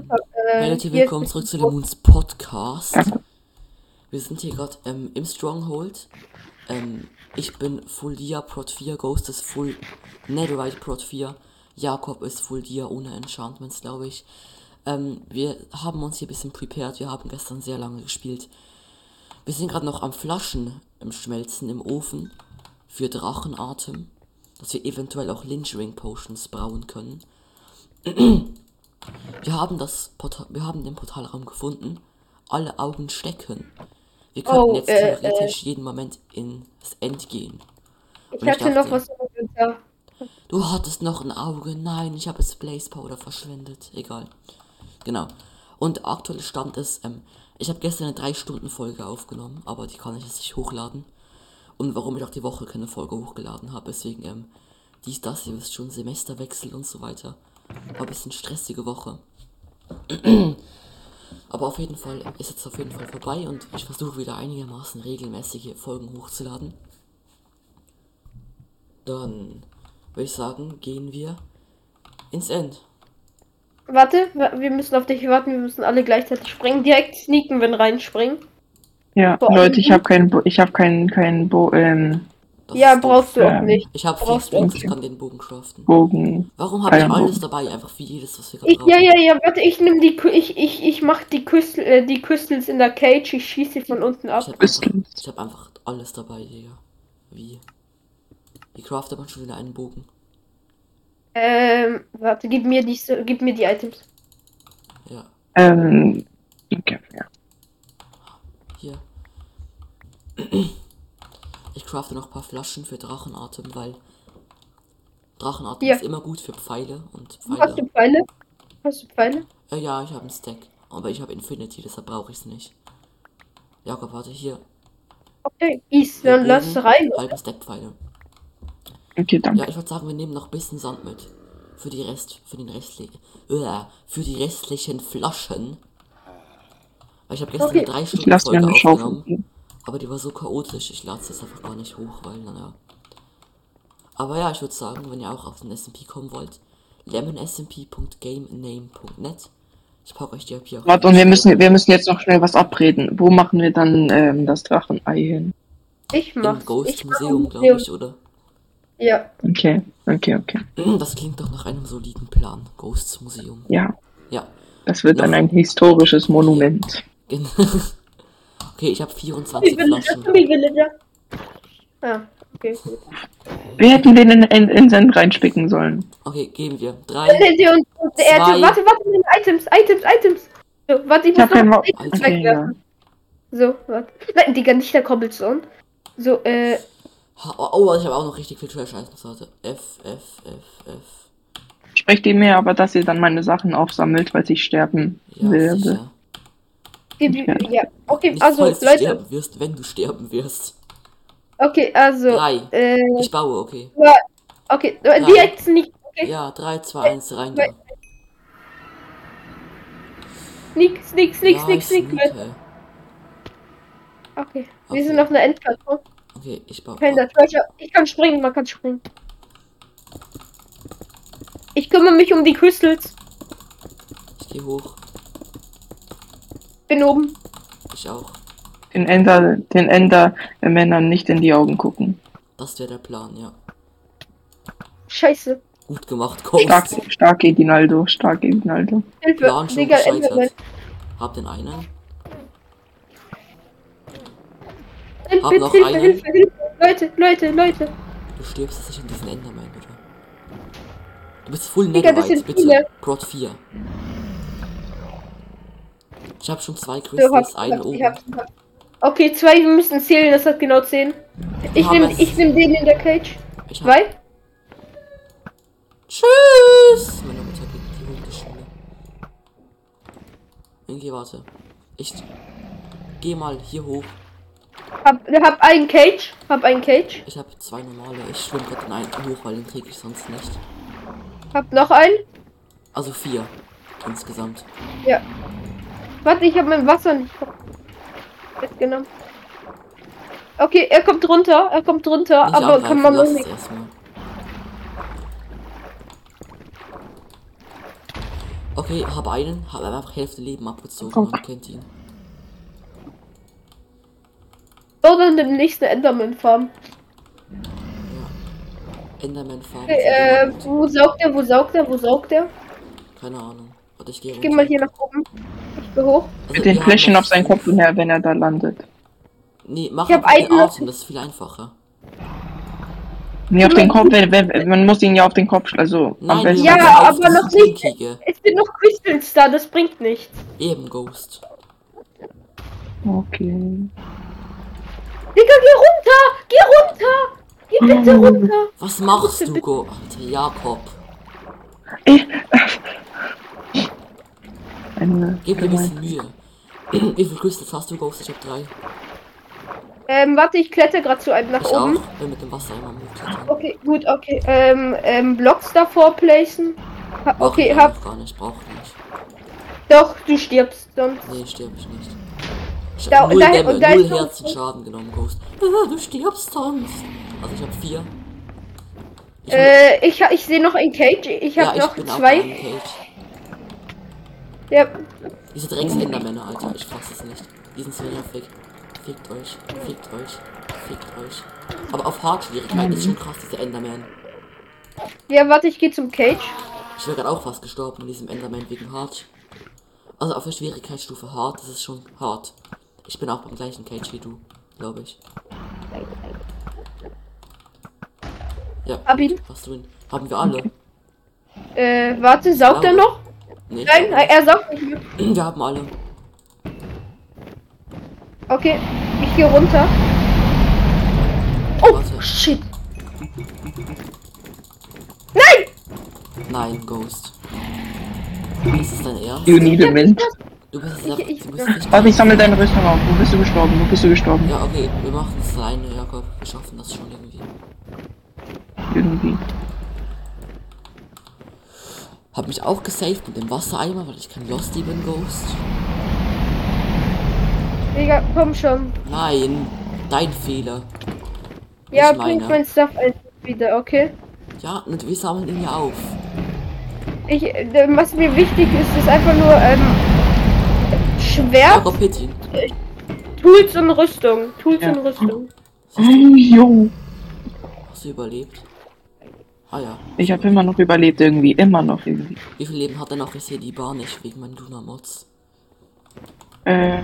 Butter. Äh, Leute, willkommen zurück zu Lemons Podcast. Danke. Wir sind hier gerade ähm, im Stronghold. Ähm, ich bin Full Dia Prot 4, Ghost ist Full Netherite Prot 4, Jakob ist Full Dia ohne Enchantments, glaube ich. Ähm, wir haben uns hier ein bisschen prepared, wir haben gestern sehr lange gespielt. Wir sind gerade noch am Flaschen im Schmelzen im Ofen für Drachenatem, dass wir eventuell auch Lynchring Potions brauen können. Wir haben das Portal, wir haben den Portalraum gefunden. Alle Augen stecken. Wir könnten Oh, jetzt äh, theoretisch jeden Moment ins End gehen. Ich Und ich hatte noch dachte- was im Inventar. Du hattest noch ein Auge. Nein, ich habe es Blaze Powder verschwendet. Egal. Genau. Und aktuell Stand ist, ähm, ich habe gestern eine 3-Stunden-Folge aufgenommen, aber die kann ich jetzt nicht hochladen. Und warum ich auch die Woche keine Folge hochgeladen habe, deswegen, ähm, dies, das, ihr wisst schon, Semesterwechsel und so weiter. War ein bisschen stressige Woche. Aber auf jeden Fall ist jetzt auf jeden Fall vorbei und ich versuche wieder einigermaßen regelmäßige Folgen hochzuladen. Dann würde ich sagen, gehen wir ins End. Warte, wa- wir müssen auf dich warten, wir müssen alle gleichzeitig springen. Direkt sneaken, wenn reinspringen. Ja, Boah, Leute, ich habe keinen, Bo ich habe keinen, keinen Bo ähm, Das ja, doof. brauchst du auch Ähm, nicht. Ich habe vier auch ich kann den Bogen craften. Bogen. Warum habe ich alles Bogen. dabei? Einfach für jedes, was wir gerade Ich, brauchen. ja, ja, ja, warte, ich nehme die, Kü- ich, ich, ich mach die Crystal, äh, die Crystals in der Cage, ich schieße sie von unten Ich ab. habe einfach, ich hab einfach alles dabei, Digga. Wie? Wie craftet man schon wieder einen Bogen? Ähm, warte, gib mir die, gib mir die Items. Ja, Ähm, okay, ja. hier. Ich crafte noch ein paar Flaschen für Drachenatem, weil Drachenatem Hier. ist immer gut für Pfeile und Hast Pfeile. du Pfeile? Hast du Pfeile? Äh, ja, ich habe einen Stack, aber ich habe Infinity, deshalb brauche ich es nicht. Jakob, warte hier. Okay, Hier dann lass rein. Halben Stack Pfeile. Okay, danke. Ja, ich würde sagen, wir nehmen noch ein bisschen Sand mit. Für die Rest, für den restlichen, äh, für die restlichen Flaschen. Weil ich habe gestern Okay. eine 3 Ich Stunden lasse mir Folge eine Schaufel. aufgenommen, geben. Aber die war so chaotisch, ich lade es jetzt einfach gar nicht hoch, weil, naja. Aber ja, ich würde sagen, wenn ihr auch auf den SMP kommen wollt, lemonsmp.gamename.net. Ich packe euch die hier auch. Warte, und wir müssen, wir müssen jetzt noch schnell was abreden. Wo machen wir dann ähm, das Drachenei hin? Ich mach's. im Ghost ich mach Museum, glaube ich, oder? Ja, Okay, okay, okay. Das klingt doch nach einem soliden Plan. Ghosts Museum. Ja, Ja, das wird dann Noch- ein historisches Monument. Genau. okay, ich habe 24 Villager, Flaschen. Zombie Villager. Ah, okay, gut. Wir hätten den in, in, in Send reinspicken sollen. Okay, geben wir. Dann Drei. er, Zwei. warte, warte, Items, Items, Items. So, warte, ich Ich muss kein noch Items Okay, wegwerfen. So, warte. Nein, Digga, nicht der Cobblestone. So, äh, Ha- Oh, ich habe auch noch richtig viel Trash-Items. Warte. F, F, F, F. Sprecht ihr mir aber, dass ihr dann meine Sachen aufsammelt, weil ich sterben Ja, werde. sicher. Okay. ja, okay, Nicht also, falls du Leute, sterben wirst, wenn du sterben wirst. okay, also, Drei. äh, Ich baue, okay. okay, äh, direkt nicht, okay, Ja, 3, 2, 1, rein da. sneak, sneak, sneak, Ja, sneak, sneak, sneake. Okay, Okay. wir sind auf einer Endplattform. Okay, ich baue. Ich kann springen, man kann springen. Ich kümmere mich um die Crystals. Ich gehe hoch. Bin oben. Ich auch. Den Ender, den Ender Männern nicht in die Augen gucken. Das wäre der Plan, ja. Scheiße. Gut gemacht, Ghost. Stark, stark Edinaldo, stark Edinaldo. Hilfe. Plan schon Digga, gescheitert. Hab den einen. Hilfe, Hab Hilfe, noch Hilfe, einen. Hilfe, Hilfe. Leute, Leute, Leute. Du stirbst jetzt nicht in diesen Enderman, oder? Du bist full Digga, das sind bitte. viele. Prot 4. Ich habe schon zwei So, Crystals, hab's, einen oben. Okay, zwei, wir müssen zählen, das hat genau 10. Ich nehme ich nehm den in der Cage. Ich hab... Zwei? Tschüss! Meine Mutter geht in die Hundeschule. Ingi, warte. Ich geh mal hier hoch. Hab, hab einen Cage. Hab einen Cage. Ich habe zwei normale. Ich schwimme gerade den einen hoch, weil den kriege ich sonst nicht. Hab noch einen. Also vier insgesamt. Ja. Warte, ich habe mein Wasser nicht mitgenommen. Okay, er kommt runter. Er kommt runter. Nicht aber kann man noch nicht. Okay, habe einen, habe einfach Hälfte Leben abgezogen. Komm. Man kennt ihn. Oder in dem nächsten Enderman Farm. Enderman Farm. Okay, äh, wo saugt er, wo saugt er, wo saugt er? Keine Ahnung. Warte, ich gehe Ich geh mal hier nach oben. Ich geh hoch. Mit den Fläschchen noch auf seinen. Kopf her, wenn er da landet. Nee, mach Ich hab einen- Atem, das ist viel einfacher. Nee, auf den Kopf, wenn, wenn, man muss ihn ja auf den Kopf, also am Nein, besten. Ja, machen aber noch nicht. Es sind noch Crystals da, das bringt nichts. Eben Ghost. Okay. Digga, geh runter! Geh runter! Geh bitte runter! Was machst du, Go? Alter, Jakob. Ich, eine, Gib mir ein bisschen Mühe. Wie viel Crystals hast du, Ghost? Ich hab drei. Ähm, warte, ich kletter gerade zu einem nach Ich oben. auch. Bin mit dem Wasser immer hochklettern. Okay, gut, okay. Ähm, ähm, Blocks davor placen. Ha, Mach okay, ich hab. gar nicht, brauch nicht. Doch, du stirbst sonst. Nee, stirb ich nicht. Ich Da- hab null, da- Dämme, und da null Herzen Schaden genommen, Ghost. Ah, du stirbst sonst. Also ich hab vier. Ich Äh, ich, ich sehe noch ein Cage. Ich habe ja, noch ich zwei. Ja, Diese Drecks-Endermänner, Alter, ich fass es nicht. Die sind so nervig. Fickt euch, fickt euch, fickt euch. Aber auf Hard-Schwierigkeit ist schon krass, diese Enderman. ja, warte, ich gehe zum Cage. Ich wäre gerade auch fast gestorben in diesem Enderman wegen Hard. Also auf der Schwierigkeitsstufe Hard, das ist schon hart. Ich bin auch beim gleichen Cage wie du, glaube ich. Ja, Hab ihn. hast du ihn. Haben wir alle. Äh, warte, saugt er noch? Nee, Nein, er saugt nicht mehr. wir haben alle. Okay, ich gehe runter. Oh, Warte. shit. Nein! Nein, Ghost. Ist es dein Ernst? You need a mint. Du bist, Ich- ich, ich- du bist nicht. Warte, ich sammle deine Rüstung auf. Wo bist du gestorben? Wo bist du gestorben? Ja, okay, wir machen es alleine, Jakob. Wir schaffen das schon irgendwie. Irgendwie. Hab mich auch gesaved mit dem Wassereimer, weil ich kein Losty bin, Ghost. Digga, komm schon. Nein, dein Fehler. Ja, Nicht bring mein Stuff einfach wieder, okay? Ja, und wir sammeln ihn ja auf. Ich, äh, was mir wichtig ist, ist einfach nur, ähm, Schwert, ihn. Tools und Rüstung. Tools Ja. und Rüstung. Oh, jo. Hast du überlebt? Ah ja. Ich habe immer noch überlebt irgendwie. Immer noch irgendwie. Wie viel Leben hat er noch? Ich sehe die Bar nicht wegen meinen Duna-Mods. Äh,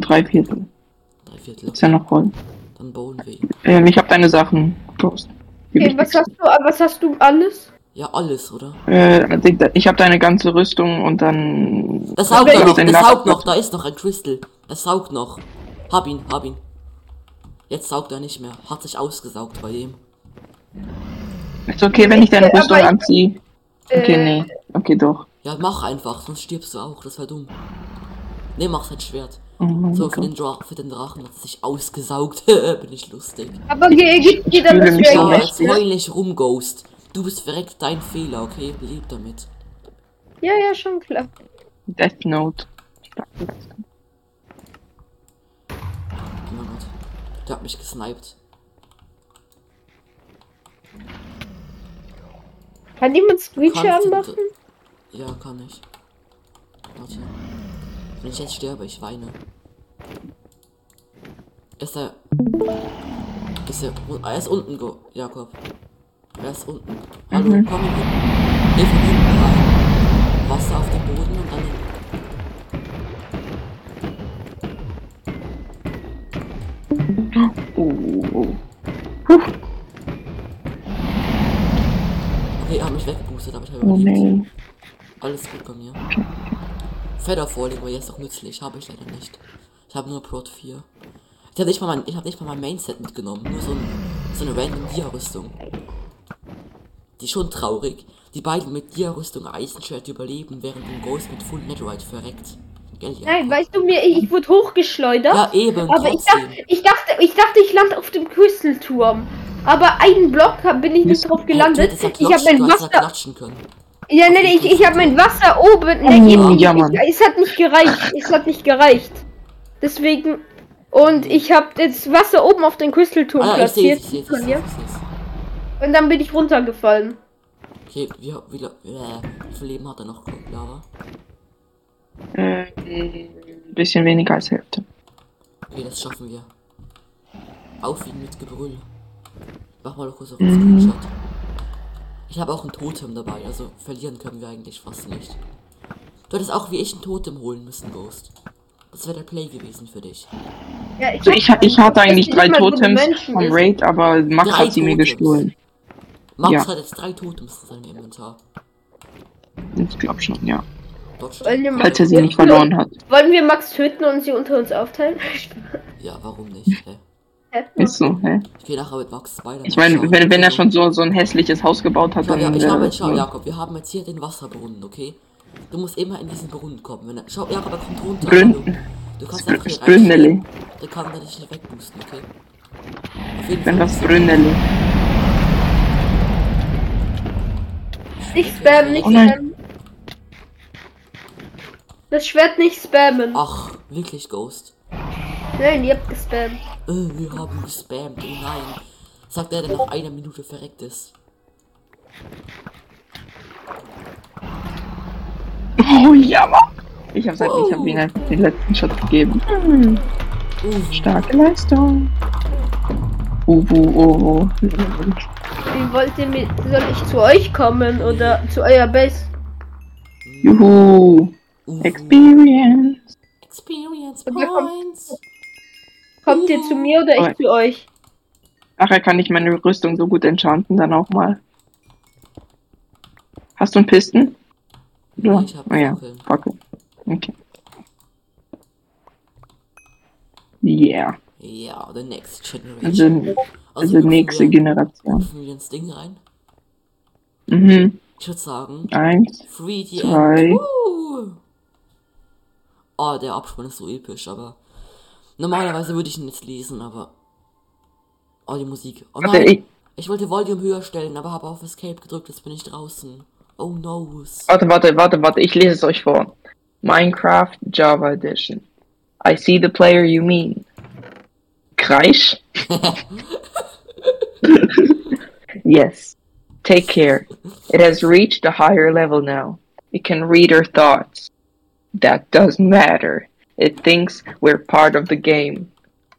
drei Viertel. Drei Viertel. Ist ja noch voll. Dann bauen wir ihn. Ähm, ich habe deine Sachen. Prost. Okay, was hast du, was hast du alles? Ja, alles, oder? Äh, ich habe deine ganze Rüstung und dann. Das saugt noch, das Lack- saugt noch, da ist noch ein Crystal. Das saugt noch. Hab ihn, hab ihn. Jetzt saugt er nicht mehr. Hat sich ausgesaugt bei dem. Ist okay, wenn ich deine Rüstung anziehe? Okay, Äh, nee. Okay, doch. Ja, mach einfach, sonst stirbst du auch. Das wäre dumm. Ne, mach sein Schwert. Oh So, für den, für den Drachen hat es sich ausgesaugt. Bin ich lustig. Aber geh, gib dir dann das Ja, Schwert. recht. jetzt heul nicht rum, Ghost. Du bist verreckt dein Fehler, okay? Leb damit. Ja, ja, schon klar. Death Note. Oh mein Gott. Der hat mich gesniped. Kann jemand du- anmachen? Ja, kann ich. Warte. Wenn ich jetzt sterbe, ich weine. Ist er. Ist er. Er ist unten, Go Jakob. Er ist unten. Hallo, Mhm. komm hier. Geh von hinten rein. Wasser auf den Boden und dann. Habe oh. Alles gut bei mir. Feather Falling war jetzt auch nützlich, habe ich leider nicht. Ich habe nur Prot 4. Ich habe nicht mal mein, ich habe nicht mal mein Mainset mitgenommen, nur so, ein, so eine random Dia-Rüstung. Die ist schon traurig. Die beiden mit Dia-Rüstung Eisenschwert überleben, während ein Ghost mit Full Netherite verreckt. Gell, ja. Nein, weißt du mir, ich, ich wurde hochgeschleudert. Ja, eben, aber ich dachte, ich dachte, ich dachte, ich lande auf dem Crystal-Turm. Aber einen Block bin ich nicht drauf gelandet. Ja Ich habe klatschen, mein Wasser. Ja, nee, nee, ich, ich habe mein Wasser oben. Nee, Oh, ich, ja, ich, Mann. es hat nicht gereicht. Es hat nicht gereicht. Deswegen. Und ich habe das Wasser oben auf den Crystal-Turm Ah, ich platziert. ich von ich dir. sehe es. Und dann bin ich runtergefallen. Okay, wie, wie, wie, äh, wie viel Leben hat er noch, Lara? Äh, ein bisschen weniger als Hälfte. Okay, das schaffen wir. Aufwiegen mit Gebrüll. Mach mal kurz auf den Screenshot. Ich habe auch ein Totem dabei, also verlieren können wir eigentlich fast nicht. Du hättest auch wie ich ein Totem holen müssen, Ghost. Das wäre der Play gewesen für dich. Ja, ich, Also ich, ich hatte eigentlich drei Totems vom. Raid, aber Max Drei hat sie mir Totems. gestohlen. Max Ja. hat jetzt drei Totems in seinem Inventar. Ich glaube schon, ja. Dodge. Wollen wir Falls er sie Ja, nicht verloren hat. Wollen wir Max töten und sie unter uns aufteilen? Ja, warum nicht? Hä? Ist so, hä? Ich gehe nachher mit Max Spider. Ich meine, wenn, wenn er schon so, so ein hässliches Haus gebaut hat, Schau, dann. ja, ich äh, habe jetzt, schau, Jakob, wir haben jetzt hier den Wasserbrunnen, okay? Du musst immer in diesen Brunnen kommen. Wenn er, schau, Jakob, er kommt runter. Hallo. Du kannst einfach hier Brünneli. Der kann dich nicht wegboosten, okay? Auf jeden Wenn Fall. das Brünneli. Nicht spammen, nicht Oh spammen. Das Schwert nicht spammen. Ach, wirklich, Ghost. Nein, ihr habt gespammt. Äh, wir haben gespammt, oh nein. Sagt er, der nach einer Minute verreckt ist. Oh ja, Mann. Ich habe halt, ich hab ihm einfach den letzten Shot gegeben. Hm, Uh, starke Leistung. Uwu, uwu. Wie wollt ihr mit. Soll ich zu euch kommen oder zu eurer Base? Juhu. uh, Experience. Experience Points. Kommt ihr zu mir oder ich zu euch? Nachher kann ich meine Rüstung so gut enchanten, dann auch mal. Hast du einen Pisten? Ja. Nee, ich hab oh ja, Fackeln. Fackel. Okay. Yeah. Ja, the next generation. Also, also dürfen nächste wir, Generation. wir ins Ding rein? Mhm. Ich würde sagen, Eins. 3D Zwei. End. Uh. Oh, der Abspann ist so episch, aber normalerweise würde ich ihn jetzt lesen, aber oh die Musik. Oh nein, ich, ich wollte Volume höher stellen, aber habe auf Escape gedrückt, jetzt bin ich draußen. Oh no. warte, warte, warte, warte, ich lese es euch vor. Minecraft Java Edition. I see the player you mean. Kreisch? yes. Take care. It has reached a higher level now. It can read our thoughts. That doesn't matter. It thinks we're part of the game.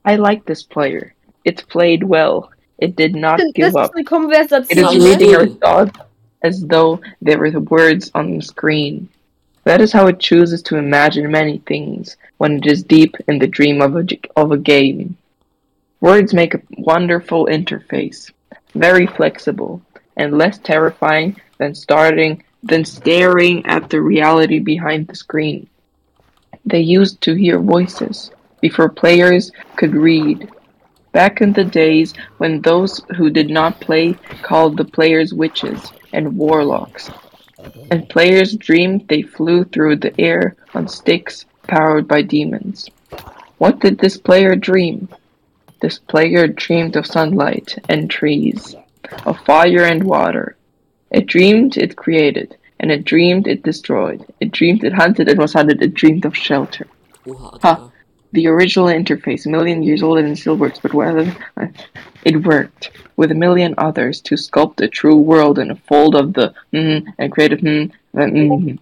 I like this player. It played well. It did not Das give up. It is reading our thoughts as though they were the words on the screen. That is how it chooses to imagine many things when it is deep in the dream of a, of a game. Words make a wonderful interface, very flexible, and less terrifying than starting than staring at the reality behind the screen. They used to hear voices before players could read. Back in the days when those who did not play called the players witches and warlocks, and players dreamed they flew through the air on sticks powered by demons. What did this player dream? This player dreamed of sunlight and trees, of fire and water. It dreamed it created, and it dreamed it destroyed. It dreamed it hunted and was hunted. It dreamed of shelter. Oha, Ha. The original interface, a million years old and still works, but whether it worked with a million others to sculpt a true world in a fold of the mm and create a mm mm.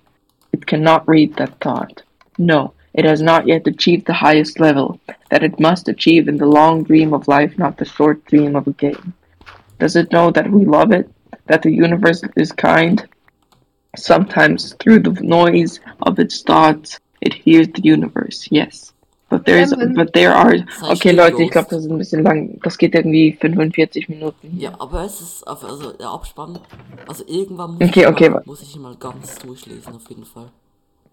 It cannot read that thought. No, it has not yet achieved the highest level that it must achieve in the long dream of life, not the short dream of a game. Does it know that we love it? That the universe is kind? Sometimes through the noise of its thoughts, it hears the universe, yes. But there is, Kevin. but there are. Okay, still, Leute, ich Ghost. glaube, das ist ein bisschen lang. Das geht irgendwie 45 Minuten. Ja, aber es ist, auf- also der Abspann, also irgendwann muss, Okay, ich, okay, mal, wa- muss ich ihn mal ganz durchlesen, auf jeden Fall.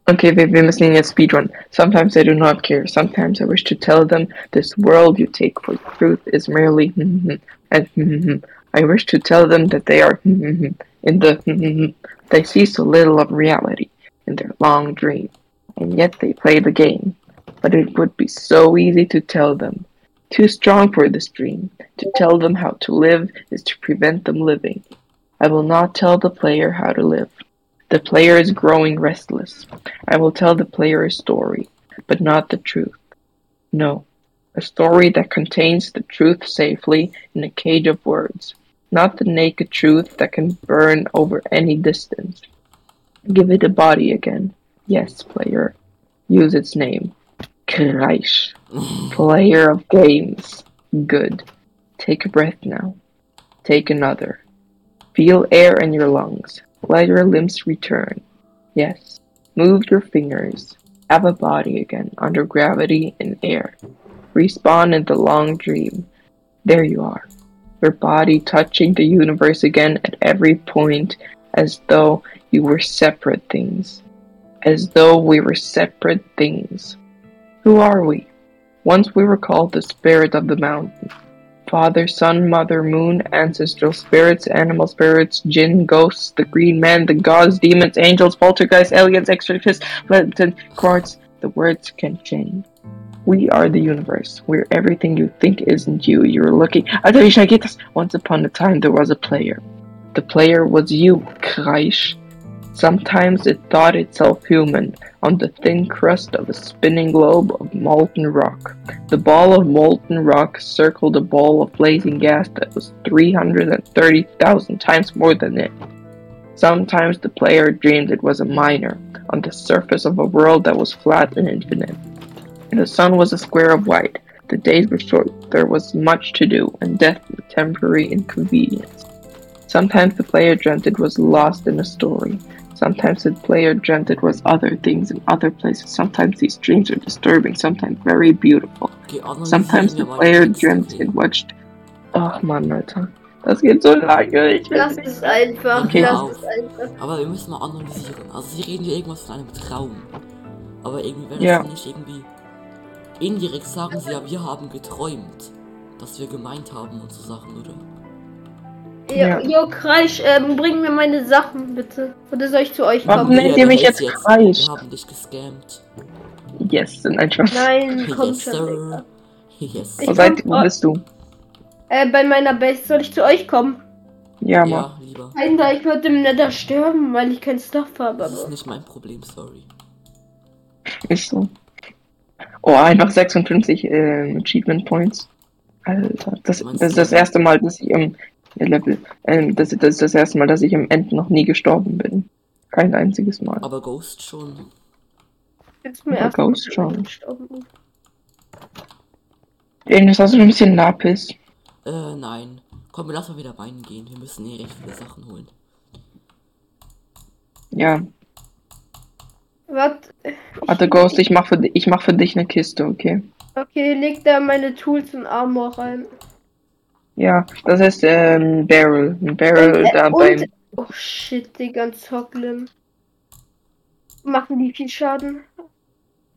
Okay, wir, wir müssen ihn jetzt speedrun. Sometimes I do not care. Sometimes I wish to tell them this world you take for truth is merely hmm, hmm, hmm, and I wish to tell them that they are in the they see so little of reality in their long dream, and yet they play the game. But it would be so easy to tell them. Too strong for this dream. To tell them how to live is to prevent them living. I will not tell the player how to live. The player is growing restless. I will tell the player a story, but not the truth. No, a story that contains the truth safely in a cage of words. Not the naked truth that can burn over any distance. Give it a body again. Yes, player. Use its name. Kreisch. Player of games. Good. Take a breath now. Take another. Feel air in your lungs. Let your limbs return. Yes. Move your fingers. Have a body again under gravity and air. Respawn in the long dream. There you are. Your body touching the universe again at every point as though you were separate things. As though we were separate things. Who are we? Once we were called the spirit of the mountain. Father, Sun, Mother, Moon, ancestral spirits, animal spirits, jinn, ghosts, the green man, the gods, demons, angels, poltergeists, aliens, exorcists, Lenten, quartz. The words can change. We are the universe. We're everything you think isn't you. You're looking. Once upon a time, there was a player. The player was you, Kreisch. Sometimes it thought itself human, on the thin crust of a spinning globe of molten rock. The ball of molten rock circled a ball of blazing gas that was 330,000 times more than it. Sometimes the player dreamed it was a miner, on the surface of a world that was flat and infinite. The sun was a square of white. The days were short. There was much to do, and death a temporary inconvenience. Sometimes the player dreamt it was lost in a story. Sometimes the player dreamt it was other things in other places. Sometimes these dreams are disturbing, sometimes very beautiful. Okay, Sometimes the player dreamt Texte. it watched. Ach man, Alter. Das geht so lange. Ich will Lass es einfach. Okay, lass es einfach. Aber wir müssen mal analysieren. Also sie reden hier irgendwas von einem Traum. Aber irgendwie, wenn Ja. das nicht irgendwie. Indirekt sagen sie ja, wir haben geträumt. Dass wir gemeint haben und so Sachen, oder? Ja. Ja. Jo, Kreisch, ähm, bring mir meine Sachen bitte. Oder soll ich zu euch Warum kommen? nennt ihr mich jetzt Kreis? Wir haben dich gescammt. Yes, sind einfach. Nein, komm yes, schon. sir. Yes. Ich Wo, seid, wo bist du? Äh, bei meiner Base soll ich zu euch kommen? Ja, Mann. Ja, lieber. Alter, ich würde im Nether sterben, weil ich kein Stuff habe. Das ist nicht mein Problem, sorry. Ist so. Oh, einfach 56 ähm, Achievement Points. Alter, das, Meinst das ist du? das erste Mal, dass ich im Level, ähm, das, das ist das erste Mal, dass ich im End noch nie gestorben bin. Kein einziges Mal. Aber Ghost schon. Jetzt mir erst Ghost schon. gestorben. Irgendwas hast du ein bisschen Lapis. Äh, nein. Komm, lass mal wieder meinen gehen. Wir müssen eh recht viele Sachen holen. Ja, Warte. warte Ghost, ich mach für dich, ich mach für dich eine Kiste, okay? Okay, leg da meine Tools und Armor rein. Ja, das ist äh, ein Barrel. Ein Barrel Und, äh, da und- beim. Oh shit, Digga, ein Zocklim. Machen die viel Schaden?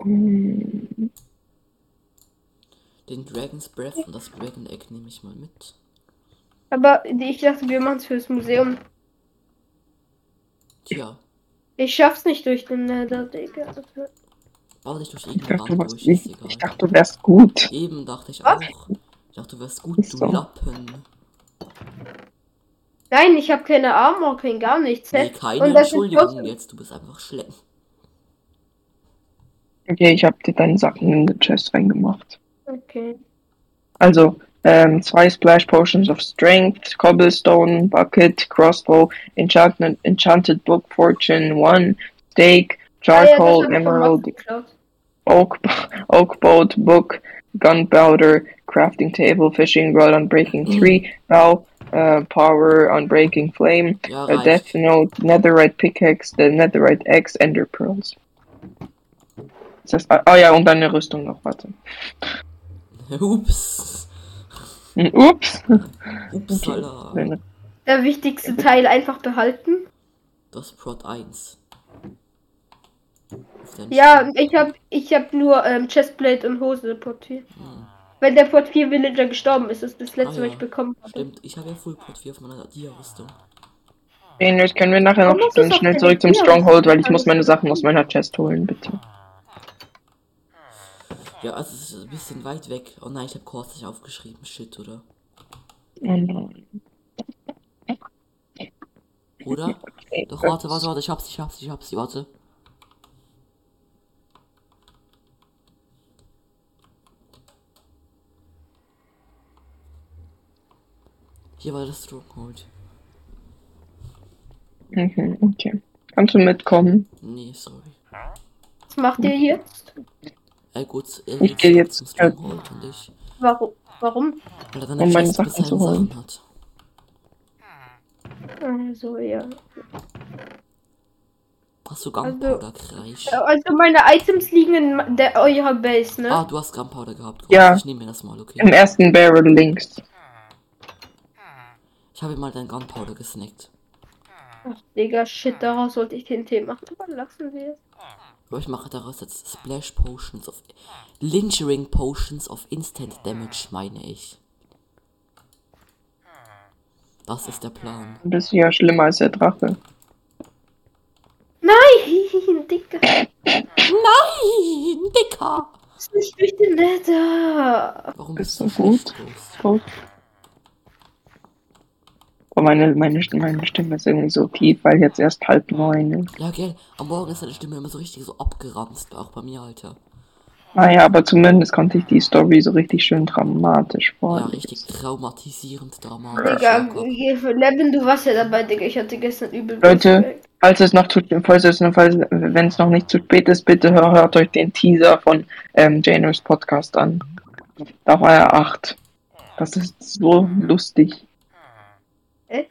Mm, Den Dragon's Breath und das Dragon Egg nehme ich mal mit. Aber ich dachte, wir machen es fürs Museum. Tja, Ich schaff's nicht durch den Nether, Digga. bau dich durch Ich dachte, du durch, ich, ich dachte, du wärst gut. Eben dachte ich Was? auch. Ich dachte, du wärst gut, Ist du so. Lappen. Nein, ich habe keine Armor, kein gar nichts. Nee, keine Und Entschuldigung jetzt, du bist einfach schlecht. Okay, ich hab dir deine Sachen in die Chest reingemacht. Okay. Also, ähm, zwei Splash Potions of Strength, Cobblestone, Bucket, Crossbow, Enchantment, Enchanted Book, Fortune, One, Stake, Ah, ja, Charcoal, hab ich von Emerald, Oak, Oak Boat, Book, Gunpowder, Crafting Table, Fishing Rod, Unbreaking three, Bow, uh, Power, Unbreaking Flame, Ja, a Death. Note, Netherite Pickaxe, the Netherite Axe, Ender Pearls. Ist Das, ah ja, und deine Rüstung noch, warte. Ups. Ups! Upsala. Der wichtigste Teil einfach behalten. Das Prot 1. Auf deinen Ja, ich hab, ich hab nur ähm, Chestplate und Hose Pot 4. Hm. Weil der Pot 4 Villager gestorben ist, das ist das letzte, Ah, was ja. ich bekommen habe. Stimmt, ich habe ja Full Prot 4 auf meiner Dia-Rüstung. Venus, können wir nachher noch dann auf schnell zurück zum Stronghold, weil ich muss meine Sachen aus meiner Chest holen, bitte. Ja, also es ist ein bisschen weit weg. Oh nein, ich habe kurz nicht aufgeschrieben. Shit, oder? Oder? Doch, warte, warte, warte, ich hab's, ich hab's, ich hab's, warte. Hier war das Stronghold. Mhm, okay. Kannst du mitkommen? Nee, sorry. Was macht ihr jetzt? Ey, gut, er Ich geht geh jetzt- ich. Warum? Warum? Weil er dann Um meine Sachen zu holen. Sachen hat. Also, ja. Hast du Gunpowder, Kreisch? Also, meine Items liegen in der, eurer Base, ne? Ah, du hast Gunpowder gehabt. Gut, Ja. Ich nehme mir das mal, okay. Im ersten Barrel links. Ich habe mal dein Gunpowder gesnackt. Ach, Digga, shit, daraus sollte ich den Tee machen. Aber lassen wir es. Ich mache daraus jetzt Splash Potions of. Lingering Potions of Instant Damage, meine ich. Das ist der Plan. Das ist ja schlimmer als der Drache. Nein, Digga. Nein, Dicker! Ist nicht durch den Nether. Warum Ist bist du so gut. los? Oh, meine, meine, Stimme- meine Stimme ist irgendwie so tief, weil jetzt erst halb neun ist. Ja, gell, am Morgen ist deine Stimme immer so richtig so abgeranzt, auch bei mir, Alter. Naja, aber zumindest konnte ich die Story so richtig schön dramatisch Ja, vorlesen. richtig traumatisierend dramatisch. Digga, Jakob. Levin, du warst ja dabei, Digga. Ich hatte gestern übel. Leute. Falls es noch zu, falls es noch, falls, wenn es noch nicht zu spät ist, bitte hör, hört euch den Teaser von ähm, Janos Podcast an. Da war er acht. Das ist so lustig. Hey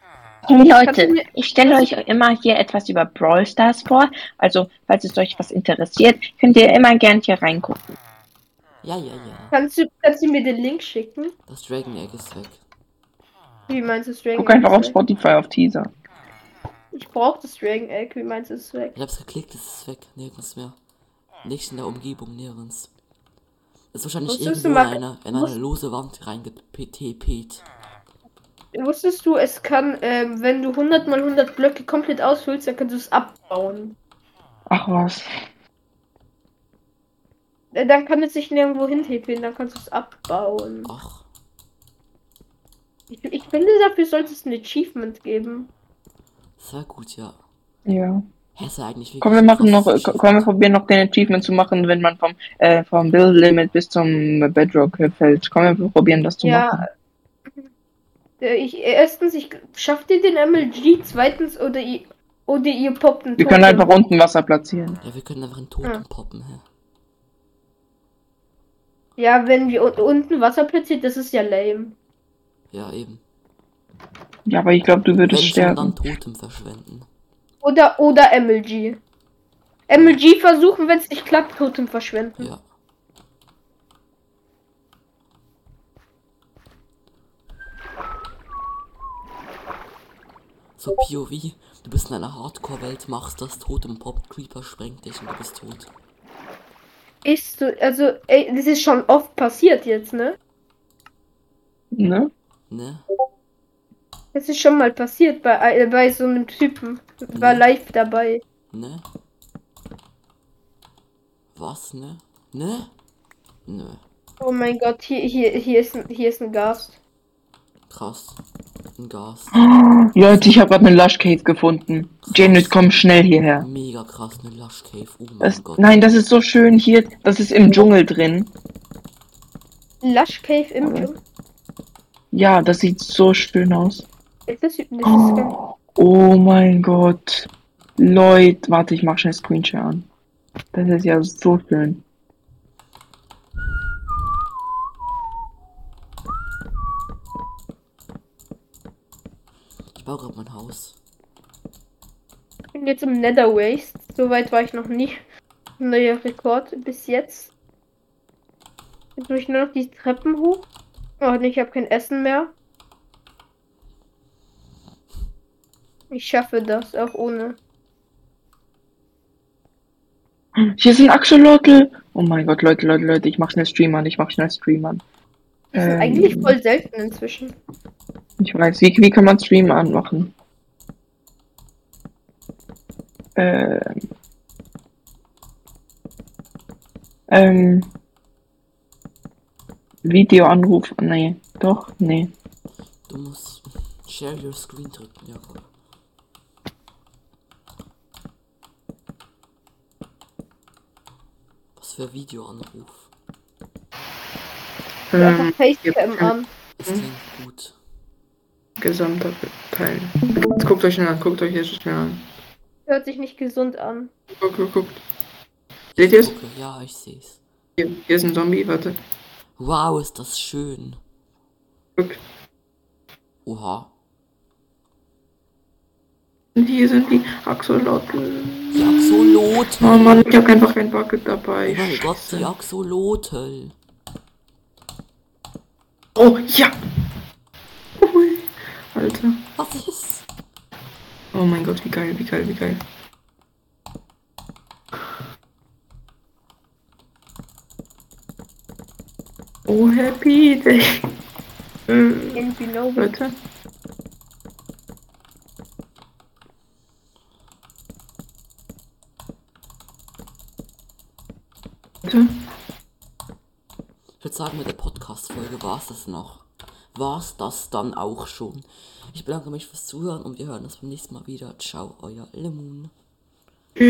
Leute, ich stelle euch immer hier etwas über Brawl Stars vor. Also, falls es euch was interessiert, könnt ihr immer gern hier reingucken. Ja, ja, ja. Kannst du, kannst du mir den Link schicken? Das Dragon Egg ist weg. Wie meinst du das Dragon Guck einfach auf? Spotify auf Teaser. Ich brauch das Dragon Egg. Wie meinst du es weg? Ich hab's geklickt, es ist weg. Nirgends mehr. Nicht in der Umgebung, nirgends. Ist wahrscheinlich du irgendwo in mal- eine, in eine lose Wand reingetpt. Wusstest du, es kann, ähm, wenn du 100 mal 100 Blöcke komplett ausfüllst, dann kannst du es abbauen. Ach was. Äh, Dann kann es sich nirgendwo hinhebeln, dann kannst du es abbauen. Ach, Ich, ich finde, dafür sollte es ein Achievement geben. war gut, ja. Ja. Ja Komm, wir machen noch, äh, komm, wir probieren noch den Achievement zu machen, wenn man vom, äh, vom Build Limit bis zum Bedrock fällt. Komm, wir probieren das zu machen. Äh, Ich, erstens, ich schafft ihr den MLG, zweitens, oder ihr, oder ihr poppt einen Wir können Totem. einfach unten Wasser platzieren. Ja, wir können einfach einen Totem Ja. poppen, hä? Ja, wenn wir un- unten Wasser platziert, das ist ja lame. Ja, eben. Ja, aber ich glaube, du Wenn würdest schon, sterben. dann Totem verschwenden. Oder, oder MLG. MLG versuchen, wenn es nicht klappt, Totem verschwenden. Ja. So POV, du bist in einer Hardcore-Welt, machst das Totem Pop, Creeper sprengt dich und du bist tot. Ist so, also, ey, das ist schon oft passiert jetzt, ne? Ne? Ne? Das ist schon mal passiert bei, äh, bei so einem Typen. War Mhm. live dabei. Ne? Was, ne? Ne? Nö. Oh mein Gott, hier, hier, hier ist, ein- hier ist ein Gas. Krass. Ein Gas. Leute, ich habe gerade eine Lush Cave gefunden. Janet, komm schnell hierher. Mega krass, eine Lush Cave. Oh mein Das, Gott. nein, das ist so schön hier. Das ist im Dschungel drin. Lush Cave im Dschungel. Ja, das sieht so schön aus. Ist das, das ist. Oh, oh mein Gott. Leute, warte, ich mach schnell Screenshot an. Das ist ja so schön. Baue gerade mein Haus. Ich bin jetzt im Nether Waste. Soweit war ich noch nie. Neuer Rekord bis jetzt. Jetzt muss ich nur noch die Treppen hoch. Oh, nee, ich habe kein Essen mehr. Ich schaffe das auch ohne. Hier ein Axolotl. Oh mein Gott, Leute, Leute, Leute, ich mach schnell Stream an, ich mach schnell Stream an. Das ist Ähm, eigentlich voll selten inzwischen. Ich weiß, wie, wie kann man Stream anmachen? Ähm. Ähm. Videoanruf. Nee, doch, nee. Du musst Share Your Screen drücken, Jakob. Was für Videoanruf. Ähm, Facecam an. Es klingt gut. Gesamter Teil. Jetzt guckt euch schnell an, guckt euch jetzt schnell an. Hört sich nicht gesund an. Guckt, guckt, guckt. Seht ihr es? Okay, ja, ich seh's. Hier, hier ist ein Zombie, warte. Wow, ist das schön. Guckt. Oha. Und hier sind die Axolotl. Die Axolotl. Oh Mann, ich hab einfach kein Bucket dabei. Oh mein Gott, Scheiße. die Axolotl. Oh, ja! Alter. Was ist? Oh mein Gott, wie geil, wie geil, wie geil. Oh, happy day. Äh, Irgendwie no. Warte. Ich würde sagen, mit der Podcast-Folge war es das noch. War es das dann auch schon. Ich bedanke mich fürs Zuhören und wir hören uns beim nächsten Mal wieder. Ciao, euer Lemon. Tschüss.